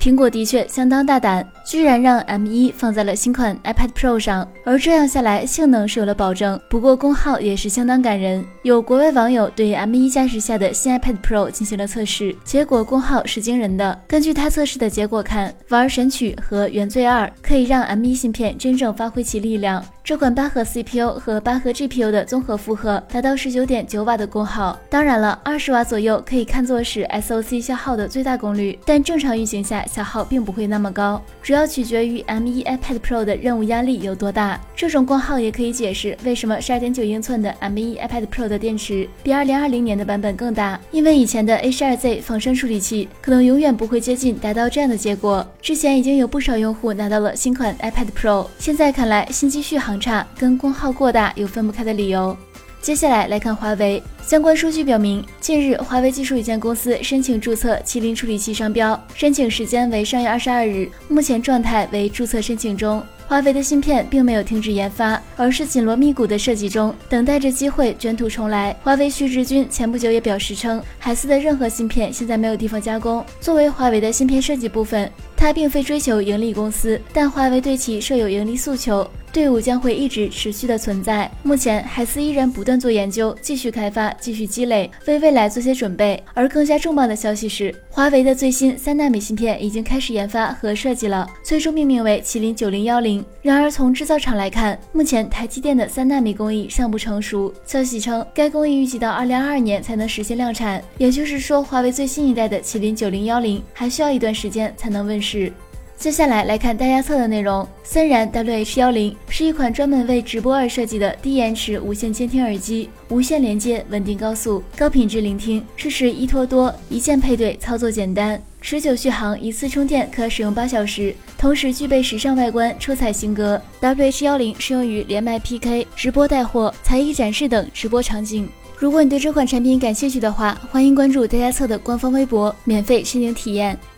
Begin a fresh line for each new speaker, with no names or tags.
苹果的确相当大胆，居然让 M1 放在了新款 iPad Pro 上，而这样下来，性能是有了保证，不过功耗也是相当感人。有国外网友对 M1 加持下的新 iPad Pro 进行了测试，结果功耗是惊人的。根据他测试的结果看，玩神曲和原罪二可以让 M1 芯片真正发挥其力量。这款八核 CPU 和八核 GPU 的综合负荷达到十九点九瓦的功耗，当然了，二十瓦左右可以看作是 SOC 消耗的最大功率，但正常运行下消耗并不会那么高，主要取决于 M1 iPad Pro 的任务压力有多大。这种功耗也可以解释为什么十二点九英寸的 M1 iPad Pro 的电池比二零二零年的版本更大，因为以前的 A 十二 Z 仿生处理器可能永远不会接近达到这样的结果。之前已经有不少用户拿到了新款 iPad Pro，现在看来新机续航。差跟功耗过大有分不开的理由。接下来来看华为相关数据表明，近日华为技术有限公司申请注册麒麟处理器商标，申请时间为上月二十二日，目前状态为注册申请中。华为的芯片并没有停止研发，而是紧锣密鼓的设计中，等待着机会卷土重来。华为徐直军前不久也表示称，海思的任何芯片现在没有地方加工。作为华为的芯片设计部分，它并非追求盈利公司，但华为对其设有盈利诉求。队伍将会一直持续的存在。目前，海思依然不断做研究，继续开发，继续积累，为未来做些准备。而更加重磅的消息是，华为的最新三纳米芯片已经开始研发和设计了，最终命名为麒麟九零幺零。然而，从制造厂来看，目前台积电的三纳米工艺尚不成熟。消息称，该工艺预计到二零二二年才能实现量产，也就是说，华为最新一代的麒麟九零幺零还需要一段时间才能问世。接下来来看大家测的内容。森然 WH 幺零是一款专门为直播而设计的低延迟无线监听耳机，无线连接，稳定高速，高品质聆听，支持一拖多，一键配对，操作简单，持久续航，一次充电可使用八小时，同时具备时尚外观，出彩型格。WH 幺零适用于连麦 PK、直播带货、才艺展示等直播场景。如果你对这款产品感兴趣的话，欢迎关注大家测的官方微博，免费申请体验。